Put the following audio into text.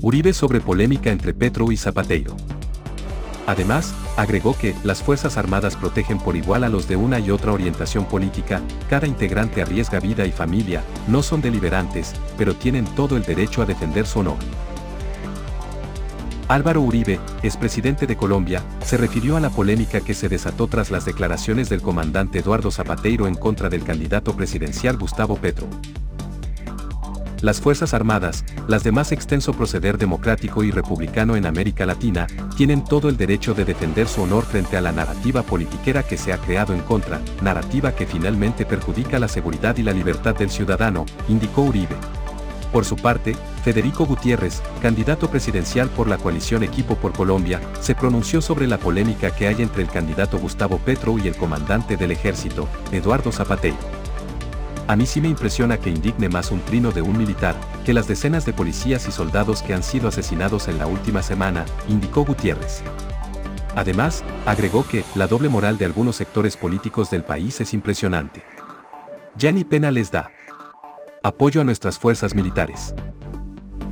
Uribe sobre polémica entre Petro y Zapateiro. Además, agregó que las Fuerzas Armadas protegen por igual a los de una y otra orientación política, cada integrante arriesga vida y familia, no son deliberantes, pero tienen todo el derecho a defender su honor. Álvaro Uribe, expresidente de Colombia, se refirió a la polémica que se desató tras las declaraciones del comandante Eduardo Zapateiro en contra del candidato presidencial Gustavo Petro. Las Fuerzas Armadas, las de más extenso proceder democrático y republicano en América Latina, tienen todo el derecho de defender su honor frente a la narrativa politiquera que se ha creado en contra, narrativa que finalmente perjudica la seguridad y la libertad del ciudadano, indicó Uribe. Por su parte, Federico Gutiérrez, candidato presidencial por la coalición Equipo por Colombia, se pronunció sobre la polémica que hay entre el candidato Gustavo Petro y el comandante del ejército, Eduardo Zapateiro. A mí sí me impresiona que indigne más un trino de un militar, que las decenas de policías y soldados que han sido asesinados en la última semana, indicó Gutiérrez. Además, agregó que la doble moral de algunos sectores políticos del país es impresionante. Ya ni pena les da. Apoyo a nuestras fuerzas militares.